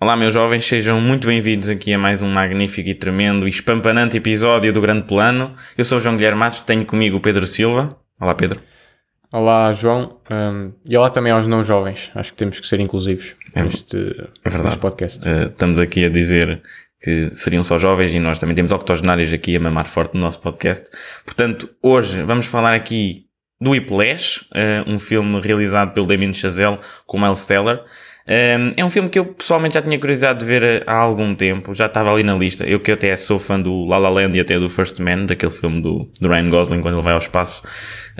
Olá, meus jovens, sejam muito bem-vindos aqui a mais um magnífico e tremendo e espampanante episódio do Grande Plano. Eu sou o João Guilherme Matos, tenho comigo o Pedro Silva. Olá, Pedro. Olá, João. Um, e olá também aos não jovens. Acho que temos que ser inclusivos É neste, verdade. neste podcast. Uh, estamos aqui a dizer que seriam só jovens e nós também temos octogenários aqui a mamar forte no nosso podcast. Portanto, hoje vamos falar aqui do Whiplash, uh, um filme realizado pelo Damien Chazelle com Miles Teller. Um, é um filme que eu pessoalmente já tinha curiosidade de ver há algum tempo, já estava ali na lista. Eu que até sou fã do La La Land e até do First Man, daquele filme do, do Ryan Gosling quando ele vai ao espaço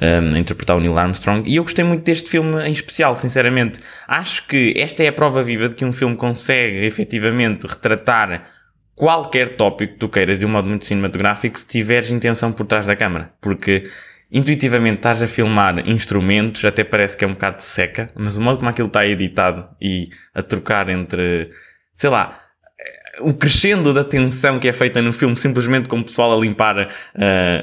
um, a interpretar o Neil Armstrong. E eu gostei muito deste filme em especial, sinceramente. Acho que esta é a prova viva de que um filme consegue efetivamente retratar qualquer tópico que tu queiras de um modo muito cinematográfico se tiveres intenção por trás da câmara. Porque intuitivamente estás a filmar instrumentos, até parece que é um bocado seca, mas o modo como aquilo está editado e a trocar entre, sei lá, o crescendo da tensão que é feita no filme, simplesmente com o pessoal a limpar uh,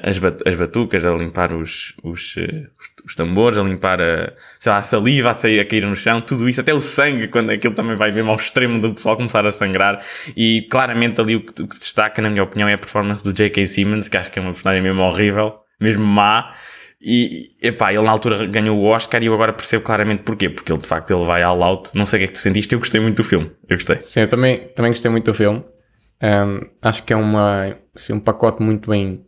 as, as batucas, a limpar os, os, uh, os, tambores, a limpar a, sei lá, a saliva a, sair, a cair no chão, tudo isso, até o sangue, quando aquilo também vai mesmo ao extremo do pessoal começar a sangrar. E claramente ali o que, o que se destaca, na minha opinião, é a performance do J.K. Simmons, que acho que é uma personagem mesmo horrível mesmo má. E, epá, ele na altura ganhou o Oscar e eu agora percebo claramente porquê. Porque ele, de facto, ele vai all out. Não sei o que é que tu sentiste, eu gostei muito do filme. Eu gostei. Sim, eu também, também gostei muito do filme. Um, acho que é uma, assim, um pacote muito bem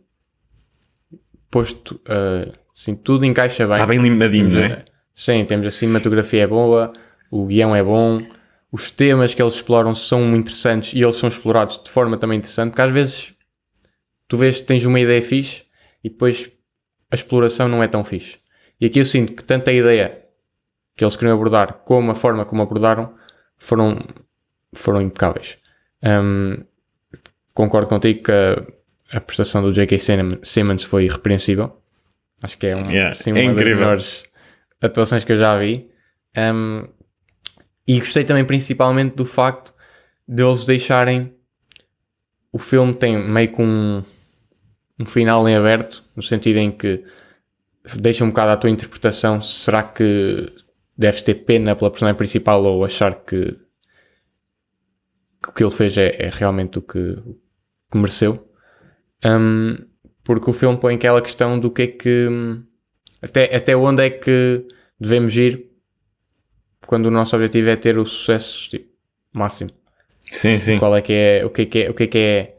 posto. Uh, assim, tudo encaixa bem. Está bem limadinho, não é? Sim, temos a cinematografia é boa, o guião é bom, os temas que eles exploram são muito interessantes e eles são explorados de forma também interessante, porque às vezes tu vês que tens uma ideia fixe e depois a exploração não é tão fixe. E aqui eu sinto que tanto a ideia que eles queriam abordar como a forma como abordaram foram, foram impecáveis. Um, concordo contigo que a, a prestação do J.K. Simmons foi irrepreensível. Acho que é, um, yeah, assim, uma é das melhores atuações que eu já vi. Um, e gostei também principalmente do facto de eles deixarem o filme tem meio que um, um final em aberto, no sentido em que deixa um bocado à tua interpretação. Será que deves ter pena pela personagem principal ou achar que, que o que ele fez é, é realmente o que, que mereceu? Um, porque o filme põe aquela questão do que é que. Até, até onde é que devemos ir quando o nosso objetivo é ter o sucesso tipo, máximo. Sim, sim. Qual é que é, o que é que é, o que é, que é,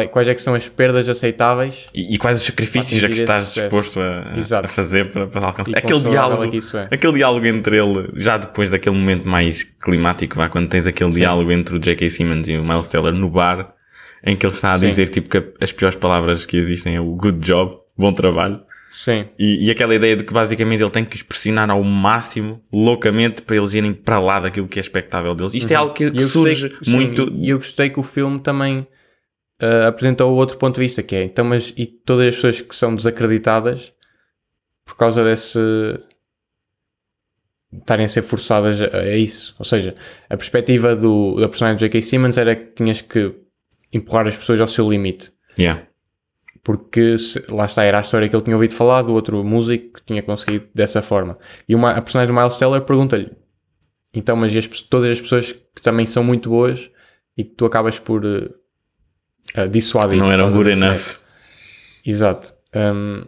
é quais é que são as perdas aceitáveis E, e quais os sacrifícios a que atingir estás sucesso. disposto a, a fazer para, para alcançar. e Aquele diálogo, é que isso é. aquele diálogo entre ele, já depois daquele momento mais climático, vá, quando tens aquele diálogo entre o J.K. Simmons e o Miles Teller no bar, em que ele está a Sim. dizer tipo que as piores palavras que existem é o good job, bom trabalho. Sim, E, e aquela ideia de que basicamente ele tem que os pressionar ao máximo, loucamente, para eles irem para lá daquilo que é expectável deles. Isto é algo que, Uhum. E que eu gostei surge que- sim, muito. E eu gostei que o filme também ah, apresentou outro ponto de vista, que é então, mas e todas as pessoas que são desacreditadas por causa desse estarem a ser forçadas a, a isso. Ou seja, a perspectiva do, da personagem de J.K. Simmons era que tinhas que empurrar as pessoas ao seu limite. Yeah. Porque se- lá está, era a história que ele tinha ouvido falar do outro músico que tinha conseguido dessa forma. E uma, a personagem do Miles Teller pergunta-lhe: então, mas e as todas as pessoas que também são muito boas e que tu acabas por uh, uh, dissuadir. Não eram good enough. Exato. Um,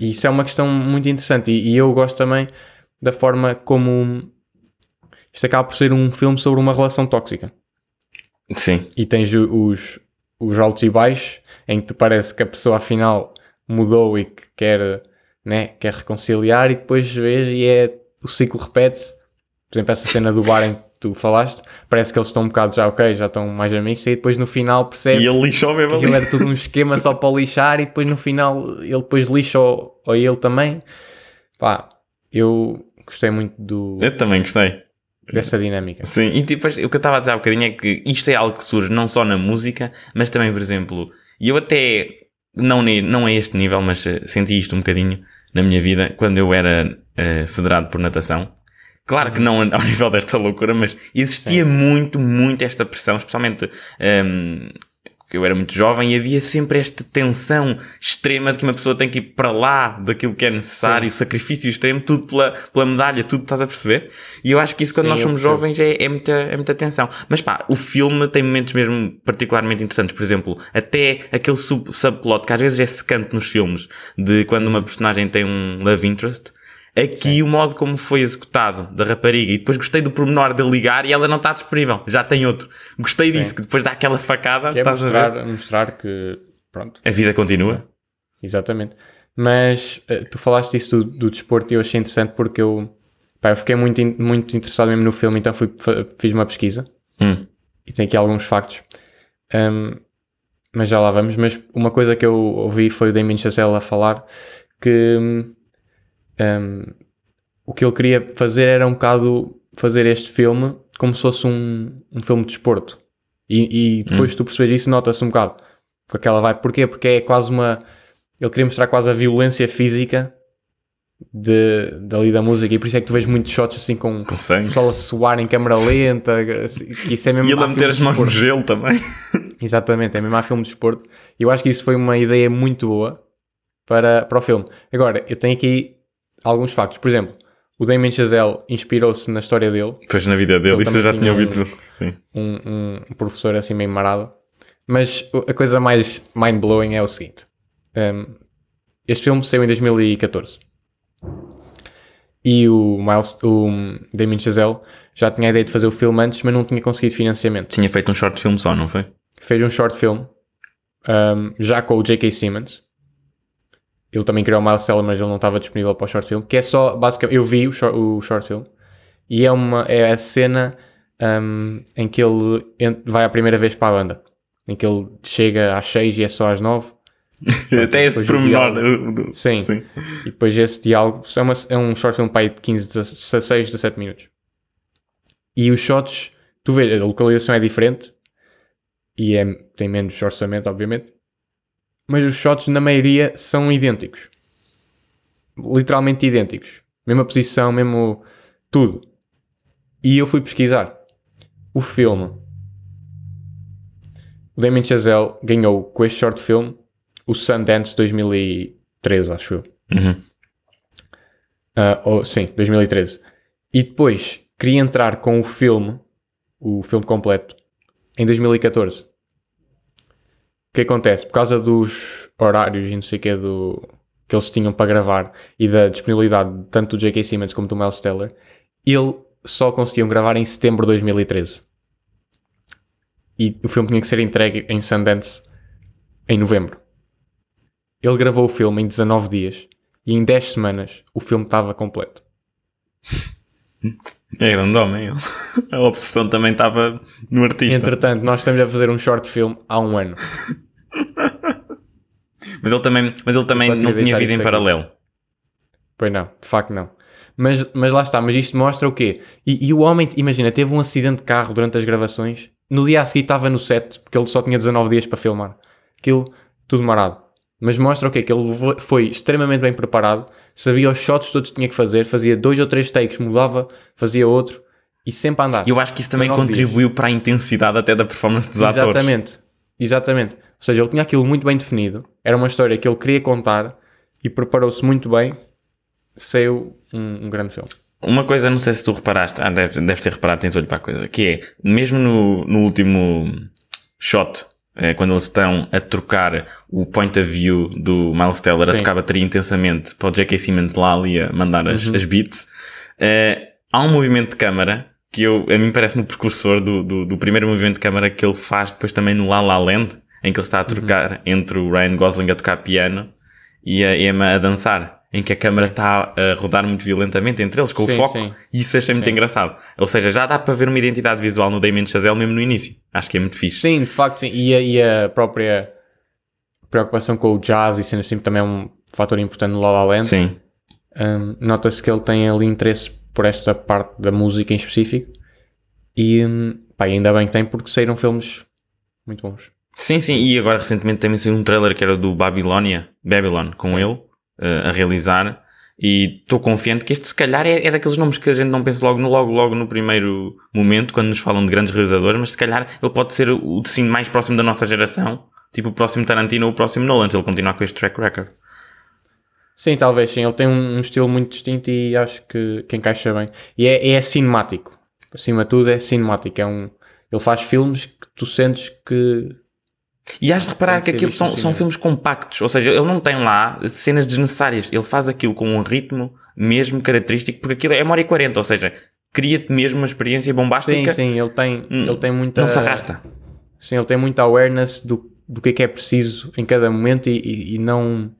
e isso é uma questão muito interessante. E, e eu gosto também da forma como isto acaba por ser um filme sobre uma relação tóxica Sim. e tens os, os altos e baixos em que te parece que a pessoa afinal mudou e que quer, né, quer reconciliar e depois vês e é o ciclo repete-se. Por exemplo, essa cena do bar em que tu falaste, parece que eles estão um bocado já ok, já estão mais amigos e depois no final percebe E ele lixou mesmo ali. era tudo um esquema só para lixar e depois no final ele depois lixa ou, ou ele também. Pá, eu gostei muito do, Eu também gostei. dessa dinâmica. Sim, e tipo, o que eu estava a dizer há bocadinho é que isto é algo que surge não só na música, mas também, por exemplo, e eu até, não, não a este nível, mas eh, senti isto um bocadinho na minha vida, quando eu era eh, federado por natação. Claro que não ao nível desta loucura, mas existia muito, muito esta pressão, especialmente ehm, eu era muito jovem e havia sempre esta tensão extrema de que uma pessoa tem que ir para lá daquilo que é necessário, Sim. sacrifício extremo, tudo pela, pela medalha, tudo estás a perceber? E eu acho que isso quando Sim, nós somos jovens é, é, muita, é muita tensão. Mas pá, o filme tem momentos mesmo particularmente interessantes. Por exemplo, até aquele sub, subplot que às vezes é secante nos filmes, de quando uma personagem tem um love interest Aqui Sim. o modo como foi executado da rapariga e depois gostei do pormenor de ligar e ela não está disponível, já tem outro. Gostei Sim. disso, que depois dá aquela facada. Que é mostrar, mostrar que pronto. A vida continua. Exatamente. Mas uh, tu falaste isso do, do, desporto e eu achei interessante porque eu, pá, eu fiquei muito, muito interessado mesmo no filme, então fui, fiz uma pesquisa hum. e tem aqui alguns factos. Um, mas já lá vamos. Mas uma coisa que eu ouvi foi o Damien Chazelle a falar que hum, um, o que ele queria fazer era um bocado fazer este filme como se fosse um, um filme de desporto. E, e depois hum. tu percebes isso, nota-se um bocado com aquela vai. Porquê? Porque é quase uma. Ele queria mostrar quase a violência física de, dali da música e por isso é que tu vês muitos shots assim com, com o pessoal a suar em câmera lenta. Que isso é mesmo e ele a meter as mãos no gelo também. Exatamente, é mesmo a filme de desporto. E eu acho que isso foi uma ideia muito boa para, para o filme. Agora, eu tenho aqui alguns factos. Por exemplo, o Damien Chazelle inspirou-se na história dele. Pois na vida dele, isso eu já tinha ouvido. Um, um, um, professor assim meio marado. Mas a coisa mais mind-blowing é o seguinte. Um, este filme saiu em 2014. E o, Miles, o Damien Chazelle já tinha a ideia de fazer o filme antes, mas não tinha conseguido financiamento. Tinha feito um short film só, não foi? Fez um short film, um, já com o J.K. Simmons, ele também criou o Miles mas ele não estava disponível para o short film. Que é só, basicamente, eu vi o short, o short film e é, uma, é a cena um, em que ele vai a primeira vez para a banda. Em que ele chega às 6 e é só às 9. Até esse pormenor. Sim. Sim. E depois esse diálogo é, uma, é um short film para aí de 15, 16, 17 minutos. E os shots, tu vês, a localização é diferente e é, tem menos orçamento, obviamente mas os shots na maioria são idênticos. Literalmente idênticos. Mesma posição, mesmo tudo. E eu fui pesquisar. O filme. O Damien Chazelle ganhou com este short film o Sundance 2013, acho eu. Uhum. Uh, oh, sim, 2013. E depois queria entrar com o filme, o filme completo, em 2014 que acontece? Por causa dos horários e não sei o que do, que eles tinham para gravar e da disponibilidade tanto do J.K. Simmons como do Miles Teller, ele só conseguiam gravar em setembro de 2013. E o filme tinha que ser entregue em Sundance em novembro. Ele gravou o filme em 19 dias e em 10 semanas o filme estava completo. É grande homem. A obsessão também estava no artista. Entretanto, nós estamos a fazer um short film há um ano. mas ele também, mas ele também não tinha vida em paralelo. Pois não, de facto não. Mas, mas lá está, mas isto mostra o quê? E, e, o homem, imagina, teve um acidente de carro durante as gravações, no dia a seguir estava no set, porque ele só tinha 19 dias para filmar. Aquilo, tudo marado. Mas mostra o quê? Que ele foi extremamente bem preparado, sabia os shots todos que tinha que fazer, fazia dois ou três takes, mudava, fazia outro, e sempre a andar. Eu acho que isso também contribuiu dias. para a intensidade até da performance dos Exatamente. atores. Exatamente. Exatamente. Ou seja, ele tinha aquilo muito bem definido, era uma história que ele queria contar e preparou-se muito bem, saiu um, um, grande filme. Uma coisa, não sei se tu reparaste, ah, deves, deve ter reparado, tens olho para a coisa, que é, mesmo no, no último shot, é, quando eles estão a trocar o point of view do Miles Teller Sim. a tocar a bateria intensamente para o J.K. Simmons lá ali a mandar as, uhum. as beats, é, há um movimento de câmara que eu, a mim parece-me o precursor do, do, do, primeiro movimento de câmara que ele faz depois também no La La Land, em que ele está a trocar uhum. entre o Ryan Gosling a tocar piano e a Emma a dançar, em que a câmara está a rodar muito violentamente entre eles, com sim, o foco, sim. e isso achei muito engraçado. Ou seja, já dá para ver uma identidade visual no Damien Chazelle mesmo no início. Acho que é muito fixe. Sim, de facto, sim. E a, e a própria preocupação com o jazz e sendo assim também é um fator importante no La La Land. Sim. Um, Nota-se que ele tem ali interesse por esta parte da música em específico. E hum, pá, ainda bem que tem, porque saíram filmes muito bons. Sim, sim, e agora recentemente também saiu um trailer que era do Babylonia, Babylon, com Sim. ele uh, a realizar. E estou confiante que este, se calhar, é, é, daqueles nomes que a gente não pensa logo no, logo, logo no primeiro momento, quando nos falam de grandes realizadores, mas se calhar ele pode ser o destino mais próximo da nossa geração, tipo o próximo Tarantino ou o próximo Nolan, se ele continuar com este track record. Sim, talvez sim. Ele tem um, um estilo muito distinto e acho que, que encaixa bem. E é, é cinemático. Acima de tudo, é cinemático. É um, ele faz filmes que tu sentes que e has de reparar que aquilo são, são filmes compactos, ou seja, ele não tem lá cenas desnecessárias, ele faz aquilo com um ritmo mesmo característico, porque aquilo é uma hora e 40, ou seja, cria-te mesmo uma experiência bombástica. Sim, sim, ele tem, hum, ele tem muita. Não se arrasta. Sim, ele tem muita awareness do, do que é que é preciso em cada momento e, e, e não,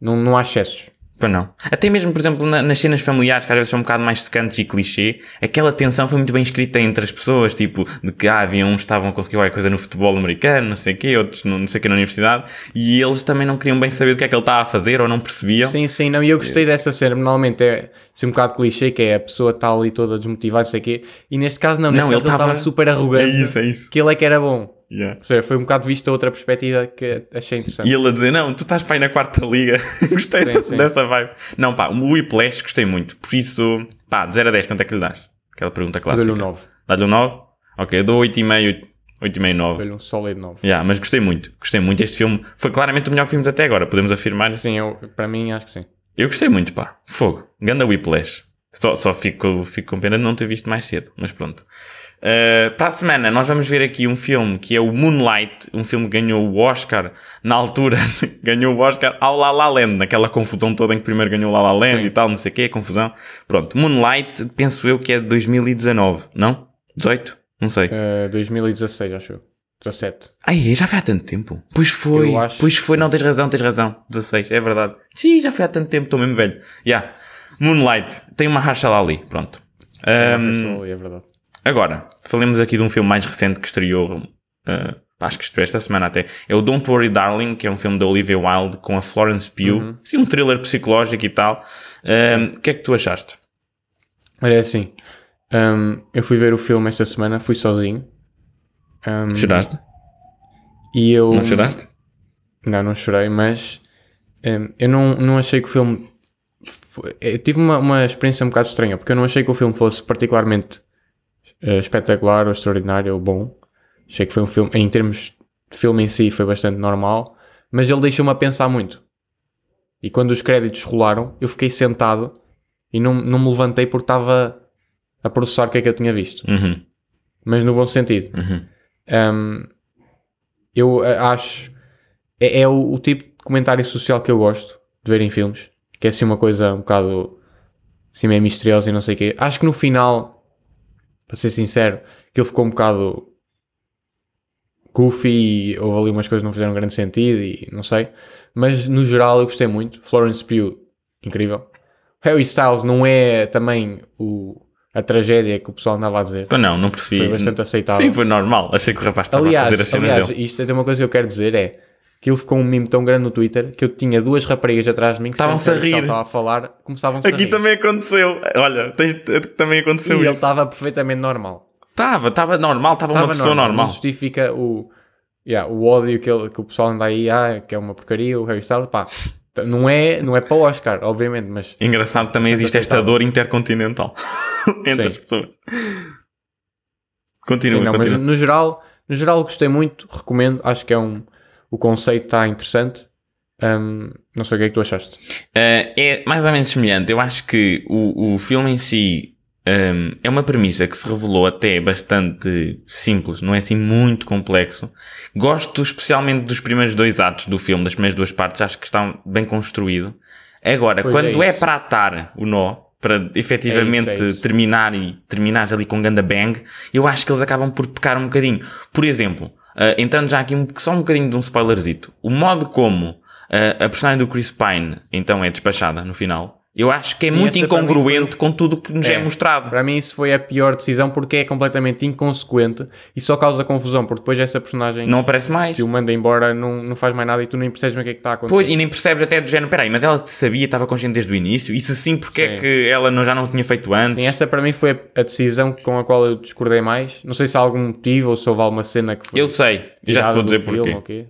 não, não há excessos. Pois não. Até mesmo, por exemplo, na, nas cenas familiares, que às vezes são um bocado mais secantes e clichê, aquela tensão foi muito bem escrita entre as pessoas, tipo, de que ah, havia uns que estavam a conseguir qualquer coisa no futebol americano, não sei o quê, outros não sei o quê na universidade, e eles também não queriam bem saber do que é que ele estava a fazer ou não percebiam. Sim, sim, não, e eu gostei dessa cena, normalmente é assim, um bocado clichê, que é a pessoa está ali toda desmotivada, não sei o quê, e neste caso não, neste não, caso ele estava super arrogante. É isso, é isso. Que ele é que era bom. Yeah. Ou seja, foi um bocado visto a outra perspectiva que achei interessante. E ele a dizer, não, tu estás para aí na quarta liga. gostei sim, sim. dessa vibe. Não, pá, o Whiplash gostei muito. Por isso, pá, de 0 a 10, quanto é que lhe das? Aquela pergunta clássica. Dou-lhe um 9. Dá-lhe um 9? Ok, eu dou 8,5, 8,5, 9. Dou-lhe um sólido 9. Yeah, mas gostei muito. Gostei muito. Este filme foi claramente o melhor que vimos até agora, podemos afirmar? Sim, eu, para mim acho que sim. Eu gostei muito, pá. Fogo. Ganda Whiplash. Só, só fico, fico com pena de não ter visto mais cedo, mas pronto. Uh, para a semana nós vamos ver aqui um filme que é o Moonlight, um filme que ganhou o Oscar na altura, ganhou o Oscar ao La La Land, naquela confusão toda em que primeiro ganhou o La La Land Sim. e tal, não sei o que, confusão. Pronto, Moonlight, penso eu que é de 2019, não? 18? Não sei. Uh, 2016, acho eu. 17. Ai, já foi há tanto tempo. Pois foi. Pois foi, não, tens razão, tens razão. 16, é verdade. Sim, já foi há tanto tempo, estou mesmo velho. Yeah. Moonlight, tem uma racha lá ali, pronto. Um, ali, é verdade. Agora, falemos aqui de um filme mais recente que estreou, uh, acho que estreou esta semana até. É o Don't Worry Darling, que é um filme da Olivia Wilde com a Florence Pugh. Uhum. Sim, um thriller psicológico e tal. O que é que tu achaste? Olha, é assim, um, eu fui ver o filme esta semana, fui sozinho. Um, Choraste? E eu... Não choraste? Não, não chorei, mas um, eu não, não achei que o filme... Foi, eu tive uma, uma experiência um bocado estranha, porque eu não achei que o filme fosse particularmente uh, espetacular ou extraordinário ou bom. Achei que foi um filme, em termos de filme em si, foi bastante normal, mas ele deixou-me a pensar muito. E quando os créditos rolaram, eu fiquei sentado e não, não me levantei porque estava a processar o que é que eu tinha visto. Uhum. Mas no bom sentido. Uhum. Um, eu eh, acho. É, é o, o, tipo de comentário social que eu gosto de ver em filmes. Que é assim uma coisa um bocado assim meio misteriosa e não sei o quê. Acho que no final para ser sincero, aquilo ficou um bocado goofy e houve ali umas coisas que não fizeram grande sentido e não sei. Mas no geral eu gostei muito. Florence Pugh, incrível. Harry Styles não é também o, a tragédia que o pessoal andava a dizer. Pois não, não prefiro. Foi bastante aceitável. Sim, foi normal. Achei que o rapaz estava aliás, a fazer as cenas aliás, dele. isto é uma coisa que eu quero dizer é aquilo ficou um mimo tão grande no Twitter que eu tinha duas raparigas atrás de mim que estavam-se a rir. estava a falar, começavam-se a Aqui rir. também aconteceu. Olha, tens, também aconteceu e isso. ele estava perfeitamente normal. Estava, estava normal, estava uma pessoa normal. Não justifica o, yeah, o ódio que, ele, que o pessoal anda aí, ah, que é uma porcaria, o Harry Styles, pá. Não é, não é para o Oscar, obviamente, mas... Engraçado também existe esta dor intercontinental entre Sim. as pessoas. Continua, Sim, não, continua. Mas no geral, no geral gostei muito, recomendo, acho que é um... O conceito está interessante. Um, não sei o que é que tu achaste. Uh, é mais ou menos semelhante. Eu acho que o, o filme em si um, é uma premissa que se revelou até bastante simples, não é assim muito complexo. Gosto especialmente dos primeiros dois atos do filme, das primeiras duas partes, acho que está bem construído. Agora, pois quando é, é, para atar o nó, para efetivamente é isso, é isso. terminar e terminar ali com ganda bang, eu acho que eles acabam por pecar um bocadinho. Por exemplo, uh, entrando já aqui um, só um bocadinho de um spoilerzito, o modo como uh, a personagem do Chris Pine então é despachada no final, eu acho que é Sim, muito incongruente com tudo que nos é, é, mostrado. Para mim isso foi a pior decisão porque é completamente inconsequente e só causa confusão, porque depois essa personagem não aparece mais. Que o manda embora não, não faz mais nada e tu nem percebes o que é que está a acontecer. Pois, e nem percebes até do género, peraí, mas ela sabia, estava consciente desde o início, e se sim, porque sim. é que ela não, já não tinha feito antes? Sim, essa para mim foi a decisão com a qual eu discordei mais. Não sei se há algum motivo ou se houve alguma cena que foi. Eu sei, já te vou dizer porquê.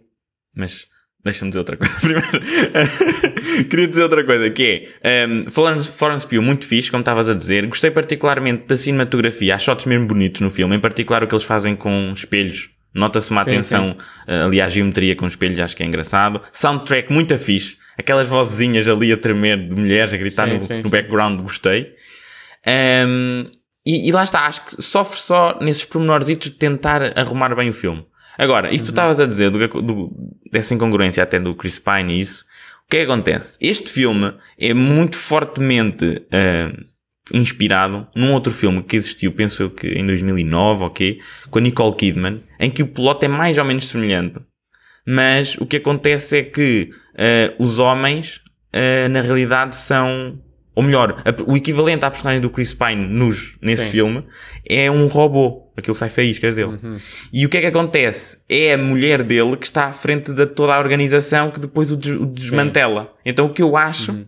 Mas Deixa-me dizer outra coisa primeiro. Queria dizer outra coisa, que é, um, Florence, Florence Pugh, muito fixe, como estavas a dizer. Gostei particularmente da cinematografia. Há shots mesmo bonitos no filme. Em particular o que eles fazem com espelhos. Nota-se uma Sim, atenção uh, ali à geometria com espelhos, acho que é engraçado. Soundtrack muito fixe. Aquelas vozinhas ali a tremer de mulheres a gritar Sim, no, sim, no sim. background, gostei. Um, e, e lá está, acho que sofre só nesses pormenorzitos de tentar arrumar bem o filme. Agora, isso que tu estavas a dizer do, do- dessa incongruência até do Chris Pine e isso, o que é que acontece? Este filme é muito fortemente ah, inspirado num outro filme que existiu, penso eu que em 2009, ok? Com a Nicole Kidman, em que o plot é mais ou menos semelhante. Mas o que acontece é que ah, os homens, ah, na realidade, são. Ou melhor, o equivalente à personagem do Chris Pine nos, nesse Sim. filme é um robô. Aquilo sai faíscas dele. E o que é que acontece? É a mulher dele que está à frente de toda a organização que depois o, des- o desmantela. Então o que eu acho,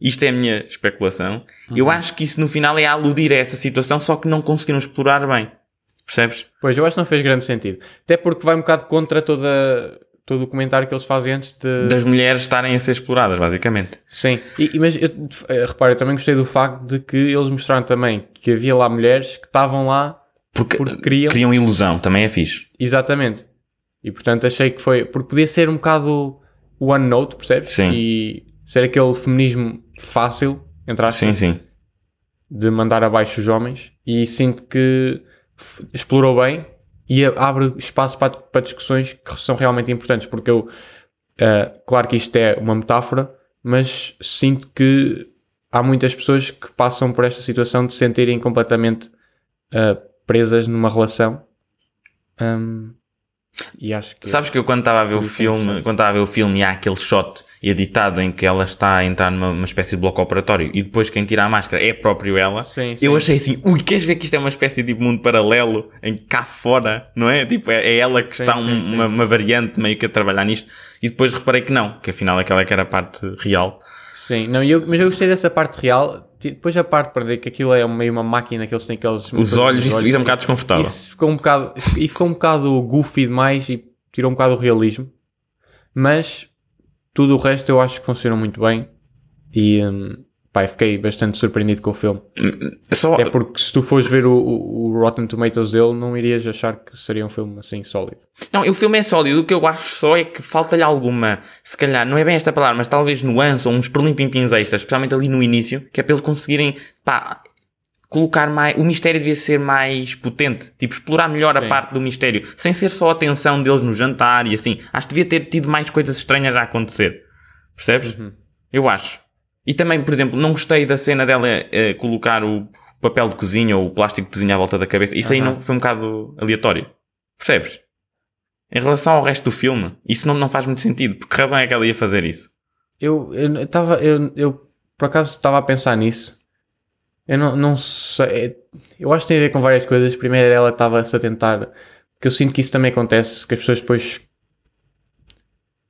isto é a minha especulação, eu acho que isso no final é a aludir a essa situação, só que não conseguiram explorar bem. Percebes? Pois, eu acho que não fez grande sentido. Até porque vai um bocado contra toda, todo o comentário que eles fazem antes de. Das mulheres estarem a ser exploradas, basicamente. Sim, e, mas eu, eh, repara, eu também gostei do facto de que eles mostraram também que havia lá mulheres que estavam lá Porque, Porque criam- criam ilusão, também é fixe. exatamente. E portanto achei que foi. Porque podia ser um bocado one note, percebes? Sim. E ser aquele feminismo fácil, entre aspas, Sim, sim. de mandar abaixo os homens. E sinto que explorou bem e abre espaço para, para discussões que são realmente importantes. Porque eu, ah, claro que isto é uma metáfora, mas sinto que há muitas pessoas que passam por esta situação de se sentirem completamente ah, presas numa relação. Ahm, e acho que. Sabes que eu quando estava a ver o é filme, quando estava a ver o filme e há aquele shot editado em que ela está a entrar numa uma espécie de bloco operatório e depois quem tira a máscara é próprio ela, Sim, sim. eu achei assim, ui, queres ver que isto é uma espécie de tipo, mundo paralelo em que cá fora, não é? Tipo, é, é ela que Sim, está um-. Uma, uma variante meio que a trabalhar nisto e depois reparei que não, que afinal aquela que era a parte real. Sim, não, eu, mas eu gostei dessa parte real. Depois a parte para dizer que aquilo é meio uma máquina que eles têm aqueles. Os olhos, isso, é um bocado desconfortável. Isso ficou um bocado, e ficou um bocado goofy demais e tirou um bocado o realismo. Mas tudo o resto eu acho que funcionou muito bem. E hum, eu fiquei bastante surpreendido com o filme. Só, Até porque se tu fores ver o, o, Rotten Tomatoes dele, não irias achar que seria um filme assim sólido. Não, o filme é sólido. O que eu acho só é que falta-lhe alguma, se calhar, não é bem esta palavra, mas talvez nuance ou uns perlimpimpins extras, especialmente ali no início, que é para eles conseguirem, pá, colocar mais. O mistério devia ser mais potente. Tipo, explorar melhor a Sim. parte do mistério, sem ser só a atenção deles no jantar e assim. Acho que devia ter tido mais coisas estranhas a acontecer. Percebes? Eu acho. E também, por exemplo, não gostei da cena dela eh, colocar o papel de cozinha ou o plástico de cozinha à volta da cabeça. Isso aí Aham. não foi um bocado aleatório. Percebes? Em relação ao resto do filme, isso não, não faz muito sentido. Por que razão é que ela ia fazer isso? Eu estava. Eu, eu por acaso estava a pensar nisso. Eu não, não sei. Eu acho que tem a ver com várias coisas. Primeiro, ela estava-se a tentar. Porque eu sinto que isso também acontece. Que as pessoas depois.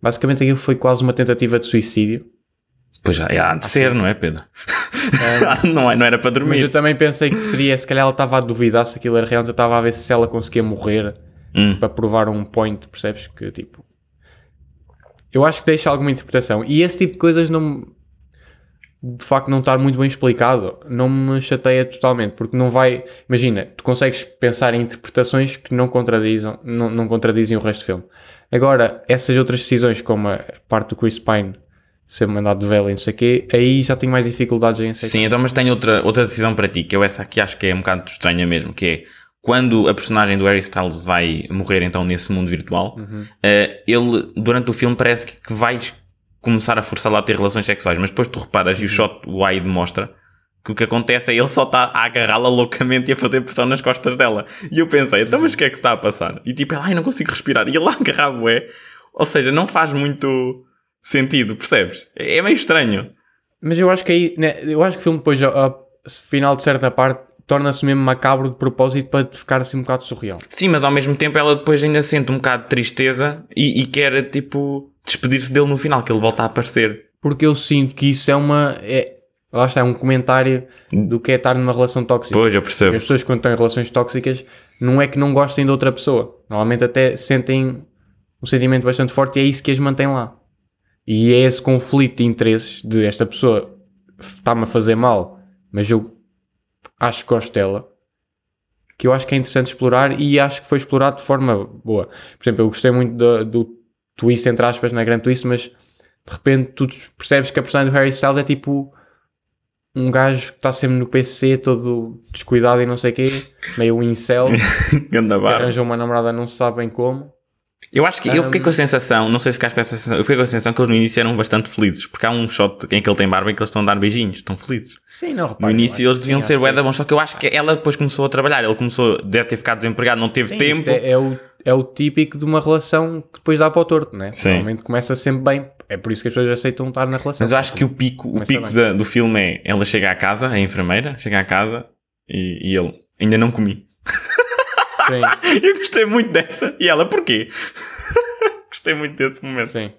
Basicamente, aquilo foi quase uma tentativa de suicídio. Pois já, já há de ser, não é, Pedro? não, é, não era para Mas eu dormir. também pensei que seria. Se calhar ela estava a duvidar se aquilo era real. Então eu estava a ver se ela conseguia morrer Hum. para provar um point. Percebes? Que tipo. Eu acho que deixa alguma interpretação. E esse tipo de coisas não. De facto, não estar muito bem explicado, não me chateia totalmente, porque não vai. Imagina, tu consegues pensar em interpretações que não contradizem, não, não contradizem o resto do filme. Agora, essas outras decisões, como a parte do Chris Pine ser mandado de vela e não sei o quê, aí já tenho mais dificuldades em aceitar. Sim, então, mas tenho outra, outra decisão para ti, que eu essa aqui acho que é um bocado estranha mesmo, que é quando a personagem do Harry Styles vai morrer então nesse mundo virtual, eh, ele durante o filme parece que, que vai começar a forçá-la a ter relações sexuais, mas depois tu reparas e o shot wide mostra que o que acontece é ele só está a agarrá-la loucamente e a fazer pressão nas costas dela. E eu pensei, então mas o que é que se está a passar? E tipo, ela, ai, não consigo respirar. E ele lá agarrar bué. Ou seja, não faz muito sentido, percebes? É meio estranho. Mas eu acho que aí, né, eu acho que o filme depois, a, a final de certa parte, torna-se mesmo macabro de propósito para ficar assim um bocado surreal. Sim, mas ao mesmo tempo ela depois ainda sente um bocado de tristeza e, e quer, tipo, despedir-se dele no final, que ele volta a aparecer. Porque eu sinto que isso é uma. É, lá está, é um comentário do que é estar numa relação tóxica. Pois, eu percebo. As pessoas, quando estão em relações tóxicas, não é que não gostem de outra pessoa. Normalmente até sentem um sentimento bastante forte e é isso que as mantém lá. E é esse conflito de interesses de esta pessoa está-me a fazer mal, mas eu acho que gosto dela, que eu acho que é interessante explorar e acho que foi explorado de forma boa. Por exemplo, eu gostei muito do, do twist, entre aspas, na grande twist, mas de repente tu percebes que a personagem do Harry Styles é tipo um gajo que está sempre no PC, todo descuidado e não sei o quê, meio incel, que arranja uma namorada não se sabe bem como. Eu acho que um... eu fiquei com a sensação, não sei se ficaste com essa sensação, eu fiquei com a sensação que eles no início eram bastante felizes, porque há um shot em que ele tem barba e que eles estão a dar beijinhos, estão felizes. Sim, não, repare, No início eles deviam ser bué da bons, só que eu acho que ela depois começou a trabalhar, ele começou, deve ter ficado desempregado, não teve Sim, tempo. É, é, o, é o típico de uma relação que depois dá para o torto, né? Sim. Normalmente começa sempre bem, é por isso que as pessoas aceitam estar na relação. Mas eu acho que o pico, o pico da, do filme é ela chega à casa, a enfermeira, chega à casa e, e ele ainda não comi. Sim. eu gostei muito dessa. E ela, porquê? gostei muito desse momento. Sim.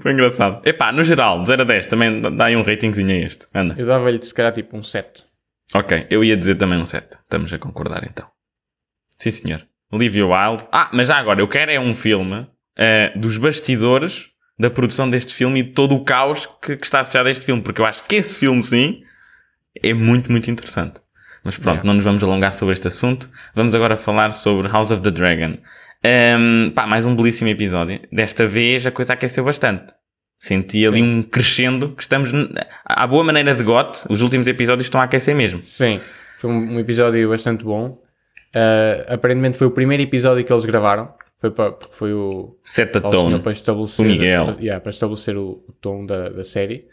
Foi engraçado. Epá, no geral, de 0 a 10, também dá aí um ratingzinho a este. Anda. Eu dava-lhe se calhar tipo um 7. Ok, eu ia dizer também um 7. Estamos a concordar então. Sim, senhor. Olivia Wilde. Ah, mas já agora, eu quero é um filme uh, dos bastidores da produção deste filme e de todo o caos que, que está associado a este filme, porque eu acho que esse filme, sim, é muito, muito interessante. Mas pronto, Yeah. não nos vamos alongar sobre este assunto. Vamos agora falar sobre House of the Dragon. Um, pá, mais um belíssimo episódio. Desta vez a coisa aqueceu bastante. Senti ali um crescendo que estamos à boa maneira de GOT. Os últimos episódios estão a aquecer mesmo. Sim, foi um, episódio bastante bom. Uh, aparentemente foi o primeiro episódio que eles gravaram. Foi, para, porque foi o, o senhor tone. para estabelecer, O Miguel. Para, yeah, para estabelecer o, o tom da, da série.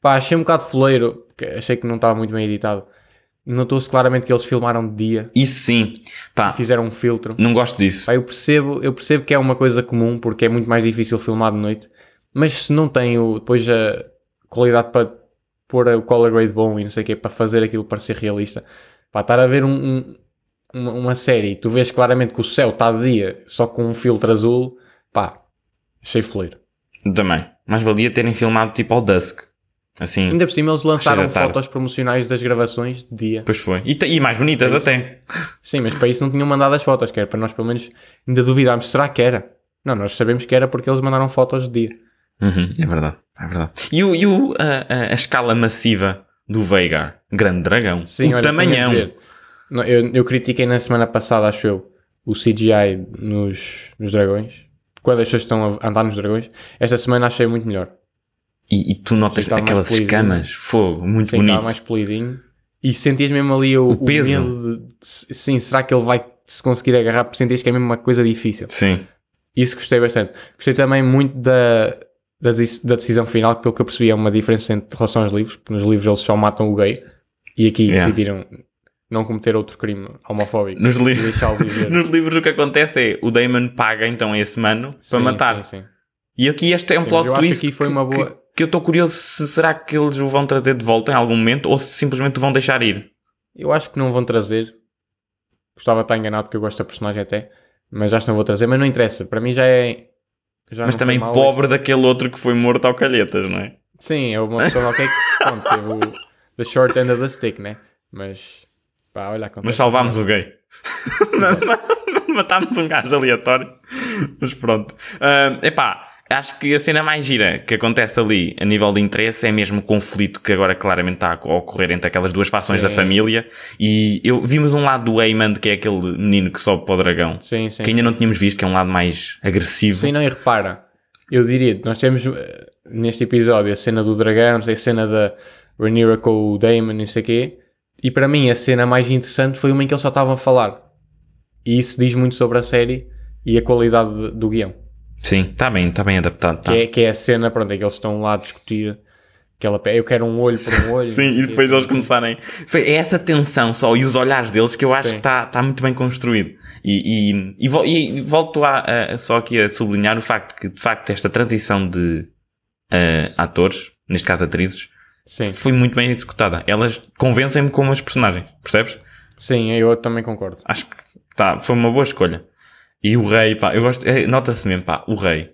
Pá, achei um bocado foleiro, achei que não estava muito bem editado. Notou-se claramente que eles filmaram de dia, Isso sim. Pá, fizeram um filtro. não gosto disso. Pá, eu percebo, eu percebo que é uma coisa comum porque é muito mais difícil filmar de noite, mas se não tem o, depois a qualidade para pôr o color grade bom e não sei o que para fazer aquilo parecer realista, pá, estar a ver um, um- uma, uma série e tu vês claramente que o céu está de dia só com um filtro azul, pá, achei foleiro. Também. Mas valia terem filmado tipo ao dusk. Assim. Ainda por cima eles lançaram fotos promocionais das gravações de dia. Pois foi. E, e mais bonitas até. Sim, mas para isso não tinham mandado as fotos, que era para nós pelo menos ainda duvidarmos, será que era? Não, nós sabemos que era porque eles mandaram fotos de dia. Uhum, é verdade. É verdade. E, o, e o, a, a- escala massiva do Veigar? Grande dragão. Sim, o olha, tamanhão. dizer, eu, eu critiquei na semana passada, acho eu, o CGI nos, nos dragões. Quando as pessoas estão a andar nos dragões. Esta semana achei muito melhor. E, e tu notas mais aquelas escamas. Fogo, muito Sim, bonito. estava mais polidinho. E sentias mesmo ali o, o peso. medo de, Sim, será que ele vai se conseguir agarrar? Porque sentias que é mesmo uma coisa difícil. Sim. Isso gostei bastante. Gostei também muito da, da, da decisão final, que pelo que eu percebi é uma diferença entre relação aos livros, porque nos livros eles só matam o gay e aqui Yeah. decidiram não cometer outro crime homofóbico Nos, li-. Nos livros o que acontece é o Damon paga então a esse mano para Sim, matar. Sim, sim. E aqui este é um Sim, plot twist aqui foi uma boa- que, que eu estou curioso se será que eles o vão trazer de volta em algum momento ou se simplesmente o vão deixar ir. Eu acho que não vão trazer. Gostava de estar enganado porque eu gosto da personagem até, mas acho que não vou trazer. Mas não interessa, para mim já é. Já Mas também pobre daquele outro que foi morto ao calhetas, não é? este. Sim, é uma pessoa qualquer que pronto, teve o the short end of the stick, né? Mas pá, olha. Mas salvámos o gay. Matámos um gajo aleatório. Mas pronto. Ah, epá, acho que a cena mais gira que acontece ali a nível de interesse é mesmo o conflito que agora claramente está a ocorrer entre aquelas duas fações da família. E eu vimos um lado do Eamon, que é aquele menino que sobe para o dragão. Sim, sim. que ainda não tínhamos visto, que é um lado mais agressivo. Sim, não, e repara, eu diria, nós temos eh, neste episódio a cena do dragão, a cena da Rhaenyra com o Daemon, não sei o quê, e para mim a cena mais interessante foi uma em que eles só estavam a falar. E isso diz muito sobre a série e a qualidade de- do guião. Sim, está bem, está bem adaptado. tá. Que, é, que é a cena, pronto, é que eles estão lá a discutir aquela eu quero um olho por um olho. Sim, e depois eles começarem. É essa tensão só e os olhares deles que eu acho Sim. que está tá muito bem construído. E, e, e, vo- e volto a, a- só aqui a sublinhar o facto que, de facto, esta transição de eh, atores, neste caso atrizes, Sim, foi muito bem executada. Elas convencem-me como as personagens, percebes? sim, eu também concordo. Acho que tá, foi uma boa escolha. E o rei, pá, eu gosto, é, nota-se mesmo, pá, o rei,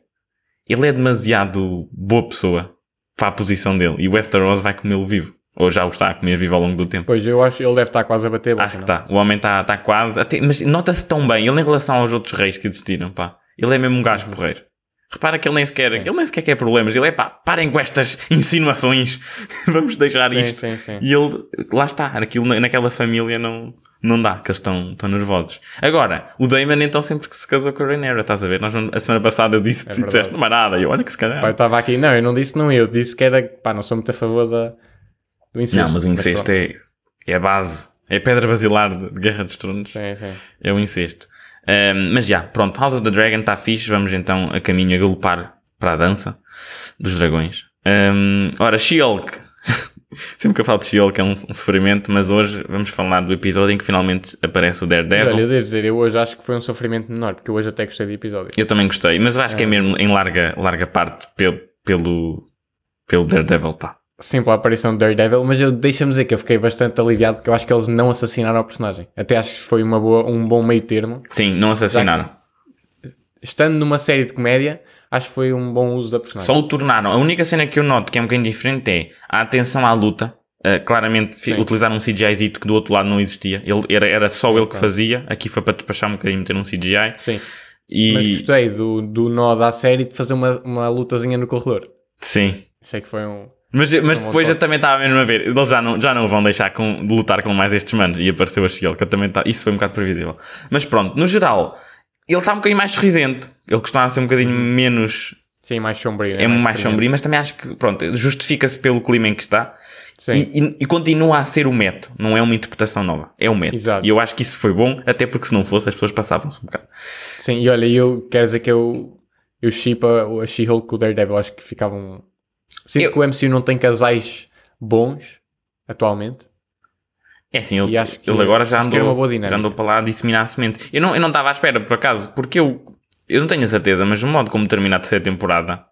ele é demasiado boa pessoa para a posição dele e o Westeros vai comê-lo vivo. Ou já o está a comer vivo ao longo do tempo. Pois eu acho que ele deve estar quase a bater. Acho que está. O homem está tá quase. Até, mas nota-se tão bem. Ele, em relação aos outros reis que existiram, pá. Ele é mesmo um gajo porreiro. Repara que ele nem sequer, ele nem sequer quer problemas. Ele é pá, parem com estas insinuações. Vamos deixar Sim, isto. sim, sim. E ele, lá está, aquilo na- naquela família não, não dá, que eles estão, estão nervosos. Agora, o Damon então sempre que se casou com a Rhaenyra, estás a ver? Nós, a semana passada eu disse, É disseste, não é nada. E eu, olha que se calhar. Pá, eu estava aqui, não, eu não disse não, eu disse que era, pá, não sou muito a favor da, do incesto. não, mas o incesto pronto. é, é a base, é a pedra basilar de, de Guerra dos Tronos. Sim, sim. É o incesto. Ahm, mas já, pronto, House of the Dragon está fixe. Vamos então a caminho a galopar para a dança dos dragões. Ahm, ora, She-Hulk. Sempre que eu falo de She-Hulk é um, um sofrimento, mas hoje vamos falar do episódio em que finalmente aparece o Daredevil. olha, eu devo dizer, eu hoje acho que foi um sofrimento menor, porque eu hoje até gostei do episódio. Eu também gostei, mas eu acho que é mesmo em larga, larga parte pelo, pelo, pelo Daredevil, pá. Sim, pela aparição do Daredevil, mas eu deixa-me dizer que eu fiquei bastante aliviado porque eu acho que eles não assassinaram o personagem. Até acho que foi uma boa, um bom meio termo. Sim, não assassinaram. Estando numa série de comédia, acho que foi um bom uso da personagem. Só o tornaram. A única cena que eu noto que é um bocadinho diferente é a atenção à luta. Uh, claramente Sim. utilizaram um CGIzito que do outro lado não existia. Ele, era, era só ele que fazia. Aqui foi para despachar um bocadinho meter um CGI. Sim, E mas gostei do, do nó da série de fazer uma, uma lutazinha no corredor. sim. Achei que foi um. Mas, mas um depois eu também estava mesmo a ver. Eles já não, já não vão deixar com, de lutar com mais estes manos. E apareceu a Shield, que eu também tá, Isso foi um bocado previsível. Mas pronto, no geral, ele está um bocadinho mais sorridente. Ele costumava ser um bocadinho menos. Sim, mais sombrio. né? É mais, experiente. sombrio, mas também acho que, pronto, justifica-se pelo clima em que está. Sim. E, e- e continua a ser o método, não é uma interpretação nova, é o método. Exato. E eu acho que isso foi bom, até porque se não fosse, as pessoas passavam-se um bocado. Sim, e olha, eu quero dizer que eu, eu ship a, a She-Hulk com o Daredevil, acho que ficavam. Sinto Eu- que o MCU não tem casais bons atualmente. É assim, ele, acho que- ele agora já andou, já andou para lá disseminar a semente. Eu não, eu não estava à espera, por acaso, porque eu, eu não tenho a certeza, mas o modo como termina a terceira temporada,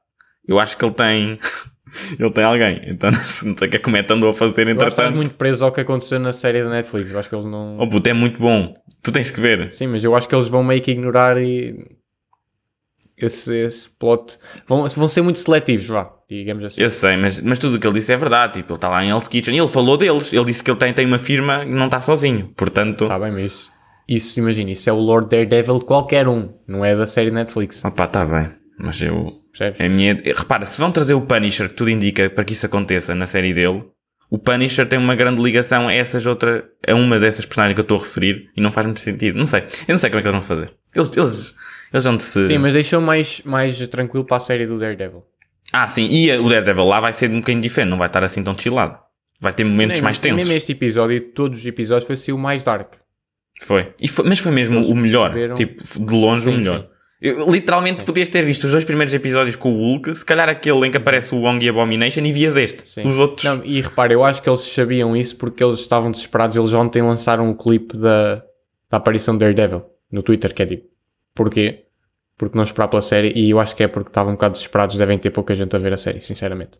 eu acho que ele tem, ele tem alguém. Então não sei o que é que o andou a fazer Eu acho que estás entretanto. muito preso ao que aconteceu na série da Netflix. Eu acho que eles não. Oh puto, é muito bom. Tu tens que ver. Sim, mas eu acho que eles vão meio que ignorar e. Esse, esse plot. Vão, vão ser muito seletivos, vá, digamos assim. Eu sei, mas, mas tudo o que ele disse é verdade. Tipo, ele está lá em Hell's Kitchen e ele falou deles. Ele disse que ele tem, tem uma firma e não está sozinho. Portanto, Tá bem, mas isso, imagina, isso é o Lord Daredevil de qualquer um, não é da série Netflix. opá, está bem. Mas eu, Percebes? É a minha... Repara, se vão trazer o Punisher, que tudo indica para que isso aconteça na série dele, o Punisher tem uma grande ligação a essas outra, a uma dessas personagens que eu estou a referir e não faz muito sentido. Não sei. Eu não sei como é que eles vão fazer. Eles, eles, eles vão se. Sim, mas deixou mais, mais tranquilo para a série do Daredevil. Ah, sim. E a- o Daredevil lá vai ser um bocadinho diferente, não vai estar assim tão chillado. Vai ter momentos Nem- mais tensos. Mesmo este episódio e todos os episódios foi assim o mais dark. Foi. E foi- Mas foi mesmo Eles o melhor. perceberam- Tipo, de longe o Sim, melhor. sim. Eu, literalmente podias ter visto os dois primeiros episódios com o Hulk, se calhar aquele em que aparece o Wong e a Abomination e vias este. Sim. Os outros. Não, e repara, eu acho que eles sabiam isso porque eles estavam desesperados. Eles ontem lançaram o clipe da, da aparição do Daredevil no Twitter, que é tipo, porquê? Porque não esperar pela série. E eu acho que é porque estavam um bocado desesperados. Devem ter pouca gente a ver a série, sinceramente.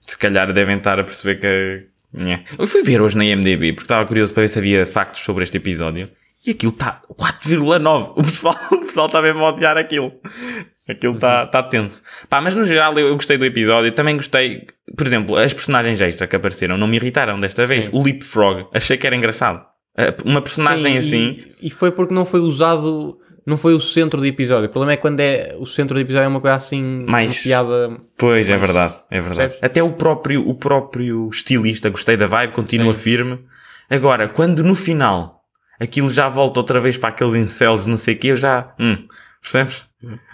se calhar devem estar a perceber que. Nhé. Eu fui ver hoje na IMDB porque estava curioso para ver se havia factos sobre este episódio e aquilo está 4,9. O pessoal, o pessoal está mesmo a odiar aquilo. Aquilo está tá tenso. Pá, mas no geral eu, eu gostei do episódio. Também gostei, por exemplo, as personagens extra que apareceram não me irritaram desta vez. Sim. O Leapfrog, achei que era engraçado. Ah, Uma personagem Sim, assim. E, foi porque não foi usado. Não foi o centro do episódio. O problema é quando é o centro do episódio é uma coisa assim. Mais- Uma piada. Pois, é verdade, é verdade. Percebes? Até o próprio, o próprio estilista, gostei da vibe, continua Sim. firme. Agora, quando no final aquilo já volta outra vez para aqueles incels, não sei o que, eu já. Hum, percebes?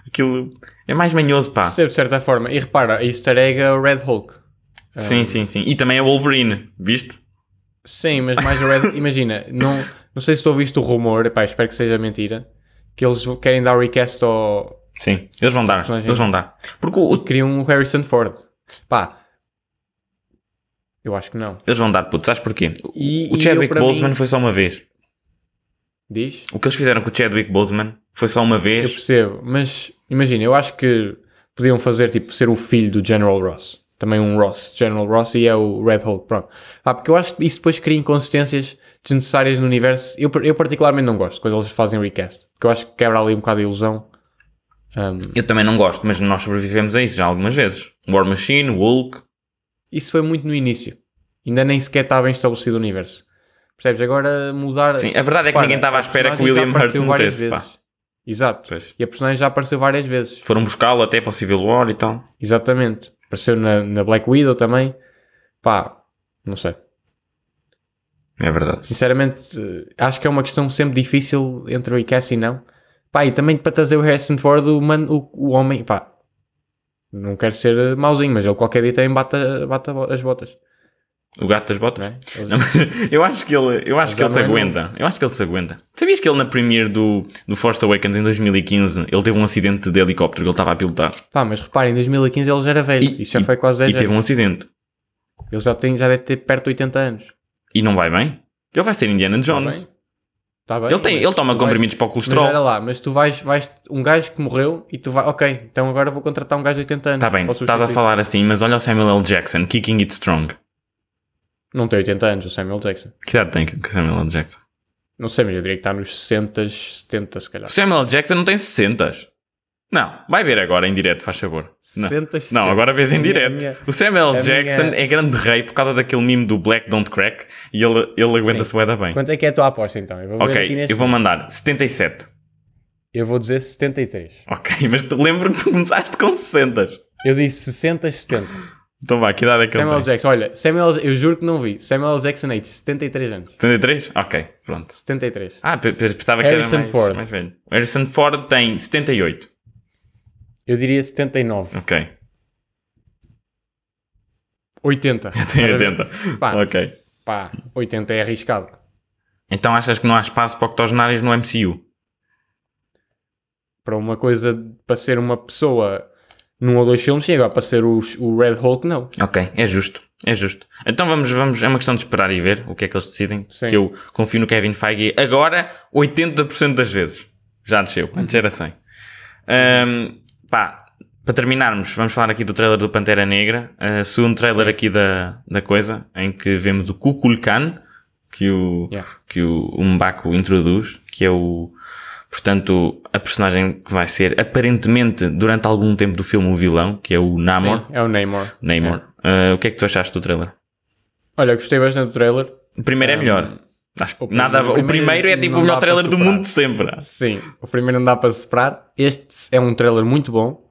Aquilo é mais manhoso, pá. Percebe de certa forma. E repara, a easter egg é o Red Hulk. Sim, sim, sim. E também é Wolverine, viste? Sim, mas mais o Red. imagina, não, não sei se tu ouviste o rumor, epá, espero que seja mentira, que eles querem dar recast ao. Sim, eles vão dar, eles vão dar. Porque o, o- Queriam o Harrison Ford. Pá. Eu acho que não. eles vão dar, puto, sabes porquê? E- o Chadwick Boseman mim- foi só uma vez. Diz? O que eles fizeram com o Chadwick Boseman foi só uma Eu vez. percebo, mas imagina, eu acho que podiam fazer tipo ser o filho do General Ross. Também um Ross, General Ross, e é o Red Hulk, pronto. Ah, porque eu acho que isso depois cria inconsistências desnecessárias no universo. Eu, eu particularmente não gosto quando eles fazem recast, porque eu acho que quebra ali um bocado a ilusão. Um, Eu também não gosto, mas nós sobrevivemos a isso já algumas vezes. War Machine, Hulk. isso foi muito no início. Ainda nem sequer está bem estabelecido o universo. Percebes? Agora mudar. Sim, a verdade é que Repara, ninguém estava à espera que o William Hurt morresse, pá. Exato. Pois. E a personagem já apareceu várias vezes. Foram buscá-lo até para o Civil War e tal. Exatamente. Apareceu na, na Black Widow também. Pá, não sei. É verdade. Sinceramente, eh, acho que é uma questão sempre difícil entre o Cassie e não. Pá, e também para trazer o Harrison Ford, o, man, o, o homem, pá, não quero ser mauzinho, mas ele qualquer dia também bate, a- bate a bo- as botas. O gato das botas? É? Não, mas eu acho que ele, eu acho Mas que ele se é aguenta. Eu acho que ele se aguenta. Sabias que ele na premiere do, do Force Awakens em 2015 ele teve um acidente de helicóptero que ele estava a pilotar. Pá, mas reparem, em 2015 ele já era velho. E- Isso já e- foi quase 10 E anos. teve um acidente. Ele já, tem, já deve ter perto de 80 anos. E não vai bem? Ele vai ser Indiana Está Jones. bem? Está bem? ele, tem, mas ele toma tu vais- comprimidos para o Mas colesterol. olha lá, mas tu vais, vais, um gajo que morreu e tu vais, ok, então agora vou contratar um gajo de 80 anos. Está Tá bem, estás a falar assim, mas olha o Samuel L. Jackson, Kicking It Strong. Não tem 80 anos, o Samuel Jackson. Que idade tem que Samuel L. Jackson? Não sei, mas eu diria que está nos 60, 70 se calhar. O Samuel L. Jackson não tem 60. Não, vai ver agora em direto, faz favor. Não. 60, Não, 70. agora vês em direto. minha- O Samuel Jackson minha- é grande rei por causa daquele mimo do Black Don't Crack e ele, ele aguenta-se bué da bem. Quanto é que é a tua aposta então? Eu vou ver aqui Ok, neste eu vou mandar 77. Eu vou dizer 73. Ok, mas te lembro que tu começaste com 60. Eu disse 60, 70. Então vá, que idade é que ele Samuel tem? Jackson, olha, Samuel, eu juro que não vi. Samuel Jackson Age, 73 anos. 73? Ok, pronto. 73. Ah, pe- pe- pensava que era mais, Ford. mais velho. Harrison Ford tem 78. Eu diria 79. Ok, 80. tem Para ver. 80. Pá. Ok. Pá, 80 é arriscado. Então achas que não há espaço para octogenários no MCU? Para uma coisa, para ser uma pessoa num ou dois filmes, chega. Para ser o, o Red Hulk, não. Ok, é justo. É justo. Então vamos, vamos, é uma questão de esperar e ver o que é que eles decidem. Sim. Que eu confio no Kevin Feige agora 80% das vezes. Já desceu, antes era 100. Ahm, pá, para terminarmos, vamos falar aqui do trailer do Pantera Negra. Uh, segundo trailer aqui da, da coisa, em que vemos o Kukulkan, que o, Yeah. que o, o M'Baku introduz, que é o, portanto, a personagem que vai ser aparentemente durante algum tempo do filme o vilão, que é o Namor. Sim, é o Namor. Namor. Uh, o que é que tu achaste do trailer? Olha, gostei bastante do trailer. O primeiro é melhor. Acho que o nada, primeiro- o primeiro é tipo o melhor trailer do mundo de sempre. Sim, o primeiro não dá para separar. Este é um trailer muito bom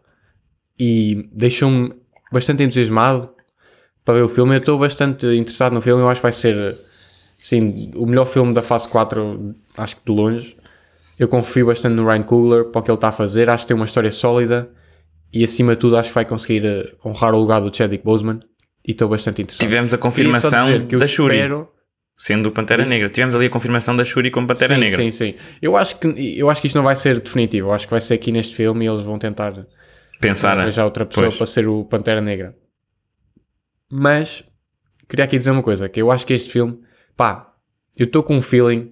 e deixou-me bastante entusiasmado para ver o filme. Eu estou bastante interessado no filme. Eu acho que vai ser sim, o melhor filme da fase 4, acho que de longe. Eu confio bastante no Ryan Coogler para o que ele está a fazer. Acho que tem uma história sólida e, acima de tudo, acho que vai conseguir eh, honrar o lugar do Chadwick Boseman. E estou bastante interessado. Tivemos a confirmação que da Shuri, espero- sendo o Pantera. Negra. Tivemos ali a confirmação da Shuri como Pantera sim, Negra. Sim, sim. Eu acho, que, eu acho que isto não vai ser definitivo. Eu acho que vai ser aqui neste filme e eles vão tentar Pensar. arranjar outra pessoa Pois. para ser o Pantera Negra. Mas queria aqui dizer uma coisa: que eu acho que este filme, pá, eu estou com um feeling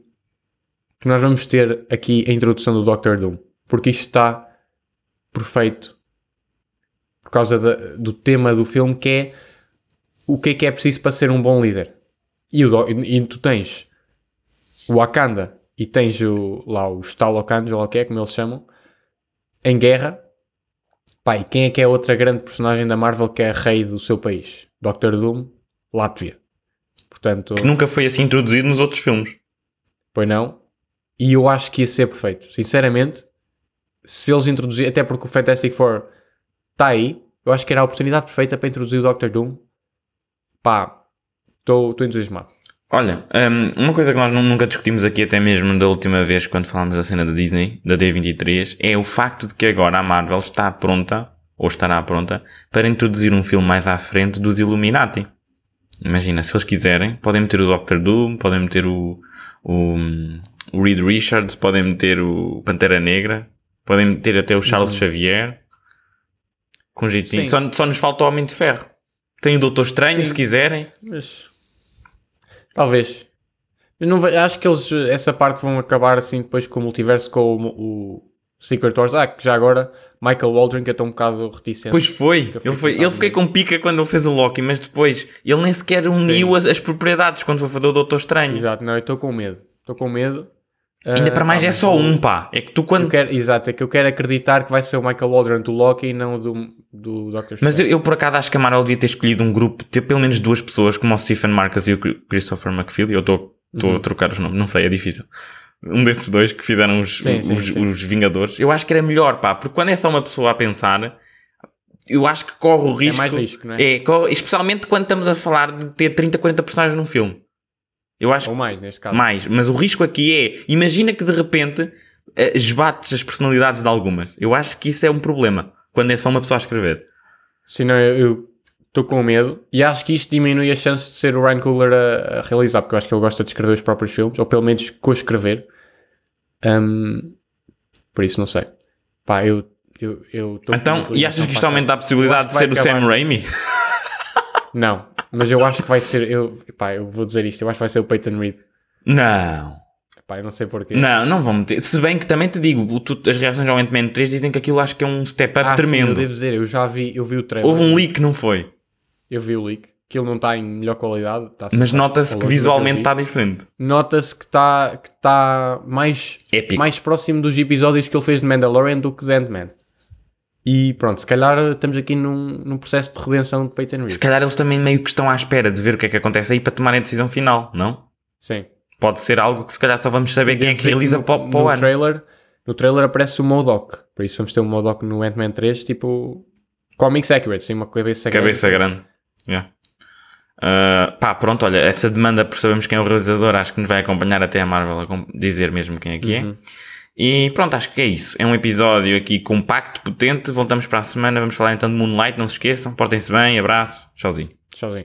que nós vamos ter aqui a introdução do Doctor Doom, porque isto está perfeito por causa da- do tema do filme que é o que é que é preciso para ser um bom líder. E, o e tu tens o Wakanda e tens o, lá os Talocanos, ou o que é, como eles chamam, em guerra. E quem é que é outra grande personagem da Marvel que é rei do seu país? Doctor Doom, Látvia. Portanto, Que nunca foi assim introduzido nos outros filmes. pois não. E eu acho que ia ser perfeito. Sinceramente, se eles introduzirem, até porque o Fantastic Four está aí, eu acho que era a oportunidade perfeita para introduzir o Doctor Doom. Pá, estou entusiasmado. Olha, hum, uma coisa que nós nu- nunca discutimos aqui, até mesmo da última vez quando falámos da cena da Disney, da D23, é o facto de que agora a Marvel está pronta, ou estará pronta, para introduzir um filme mais à frente dos Illuminati. Imagina, se eles quiserem, podem meter o Doctor Doom, podem meter o, o, o Reed Richards, podem meter o Pantera Negra, podem meter até o Charles Xavier, com jeitinho. Sim. Só, só nos falta o Homem de Ferro. Tem o Doutor Estranho, Sim. se quiserem. Mas talvez. Eu não acho que eles essa parte vão acabar assim depois com o multiverso com o, o Secret Wars. Ah, que já agora Michael Waldron que eu estou um bocado reticente. Pois foi. Ele, foi, ele fiquei com pica quando ele fez o Loki, mas depois ele nem sequer uniu as, as propriedades quando foi fazer o Doutor Estranho. Exato, não, eu estou com medo. Estou com medo. Ainda Ah, para mais pá, é só um, pá. É que tu quando. quero, exato, é que eu quero acreditar que vai ser o Michael Waldron do Loki e não do, do Doctor Strange. Mas eu, eu por acaso acho que a Marvel devia ter escolhido um grupo, ter pelo menos duas pessoas, como o Stephen Marcus e o Christopher McFeely. Eu estou Uhum. a trocar os nomes, não sei, é difícil. Um desses dois que fizeram os, Sim, sim, os, sim. os Vingadores. Eu acho que era melhor, pá, porque quando é só uma pessoa a pensar, eu acho que corre o risco. mais risco, não é? É, especialmente quando estamos a falar de ter 30, 40 personagens num filme. Eu acho Ou mais, neste caso. mais, mas o risco aqui é, imagina que de repente eh, esbates as personalidades de algumas. Eu acho que isso é um problema, quando é só uma pessoa a escrever. Senão eu estou com medo e acho que isto diminui as chances de ser o Ryan Coogler a, a realizar, porque eu acho que ele gosta de escrever os próprios filmes, ou pelo menos co-escrever. Hum, por isso não sei. Pá, eu. eu, eu Então, e achas que isto aumenta a possibilidade de ser o Sam Raimi? Não, mas eu acho que vai ser. Eu, pá, eu vou dizer isto, eu acho que vai ser o Peyton Reed. Não. Pá, eu não sei porquê. Não, não vão meter. Se bem que também te digo, tu- as reações ao Ant-Man 3 dizem que aquilo acho que é um step up Ah, sim, tremendo. eu devo dizer, eu já vi, eu vi o trailer. Houve um leak, não foi? Eu vi o leak, que ele não está em melhor qualidade. Está Mas está- nota-se que visualmente está diferente. Nota-se que está que tá mais, Épico. mais próximo dos episódios que ele fez de Mandalorian do que de Ant-Man. E pronto, se calhar estamos aqui num, num processo de redenção de Peyton Se Reed. calhar eles também meio que estão à espera de ver o que é que acontece aí para tomarem a decisão final, não? Sim. Pode ser algo que se calhar só vamos saber quem é que realiza no, para, o- para o no ano. trailer, no trailer aparece o Modok. Por isso vamos ter um Modok no Ant-Man 3, tipo Comics Accurate, sem uma cabeça grande. Cabeça grande. Yeah. Uh, pá, pronto, olha, essa demanda por sabermos quem é o realizador, acho que nos vai acompanhar até a Marvel a dizer mesmo quem é que Uhum. é. E pronto, acho que é isso. É um episódio aqui compacto, potente. Voltamos para a semana. Vamos falar então de Moonlight. Não se esqueçam. Portem-se bem. Abraço. Tchauzinho. Tchauzinho.